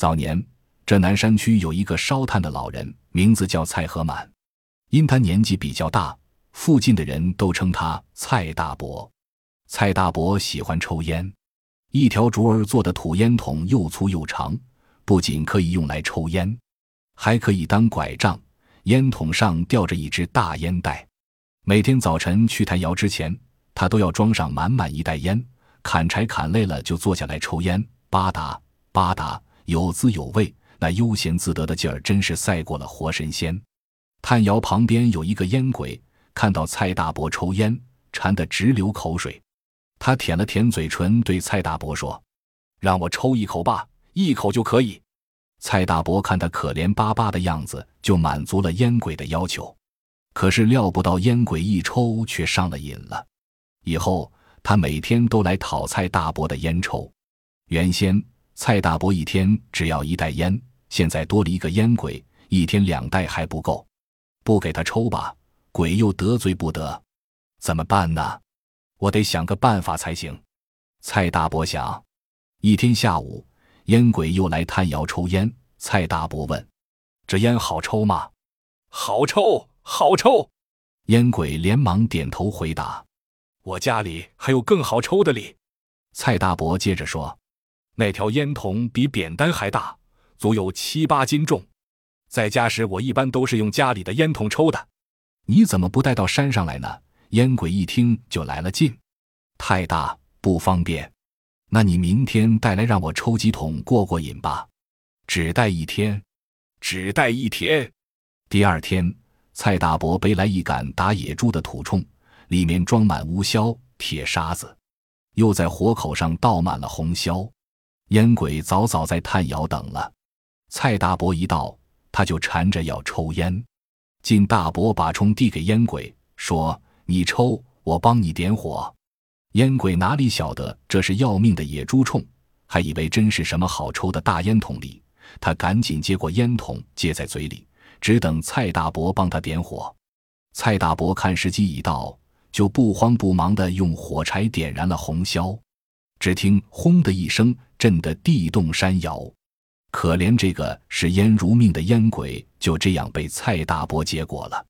早年，这南山区有一个烧炭的老人，名字叫蔡和满。因他年纪比较大，附近的人都称他蔡大伯。蔡大伯喜欢抽烟，一条竹儿做的土烟筒又粗又长，不仅可以用来抽烟，还可以当拐杖。烟筒上吊着一只大烟袋。每天早晨去炭窑之前，他都要装上满满一袋烟。砍柴砍累了，就坐下来抽烟，吧嗒吧嗒。有滋有味，那悠闲自得的劲儿，真是赛过了活神仙。炭窑旁边有一个烟鬼，看到蔡大伯抽烟，馋得直流口水。他舔了舔嘴唇，对蔡大伯说：“让我抽一口吧，一口就可以。”蔡大伯看他可怜巴巴的样子，就满足了烟鬼的要求。可是料不到烟鬼一抽却上了瘾了，以后他每天都来讨蔡大伯的烟抽。原先。蔡大伯一天只要一袋烟，现在多了一个烟鬼，一天两袋还不够，不给他抽吧，鬼又得罪不得，怎么办呢？我得想个办法才行。蔡大伯想，一天下午，烟鬼又来炭窑抽烟。蔡大伯问：“这烟好抽吗？”“好抽，好抽。”烟鬼连忙点头回答：“我家里还有更好抽的哩。”蔡大伯接着说。那条烟筒比扁担还大，足有七八斤重。在家时，我一般都是用家里的烟筒抽的。你怎么不带到山上来呢？烟鬼一听就来了劲，太大不方便。那你明天带来让我抽几桶过过瘾吧。只带一天，只带一天。第二天，蔡大伯背来一杆打野猪的土铳，里面装满乌硝、铁沙子，又在火口上倒满了红硝。烟鬼早早在炭窑等了，蔡大伯一到，他就缠着要抽烟。靳大伯把冲递给烟鬼，说：“你抽，我帮你点火。”烟鬼哪里晓得这是要命的野猪冲，还以为真是什么好抽的大烟筒里。他赶紧接过烟筒，接在嘴里，只等蔡大伯帮他点火。蔡大伯看时机已到，就不慌不忙地用火柴点燃了红硝。只听“轰”的一声。震得地动山摇，可怜这个视烟如命的烟鬼，就这样被蔡大伯结果了。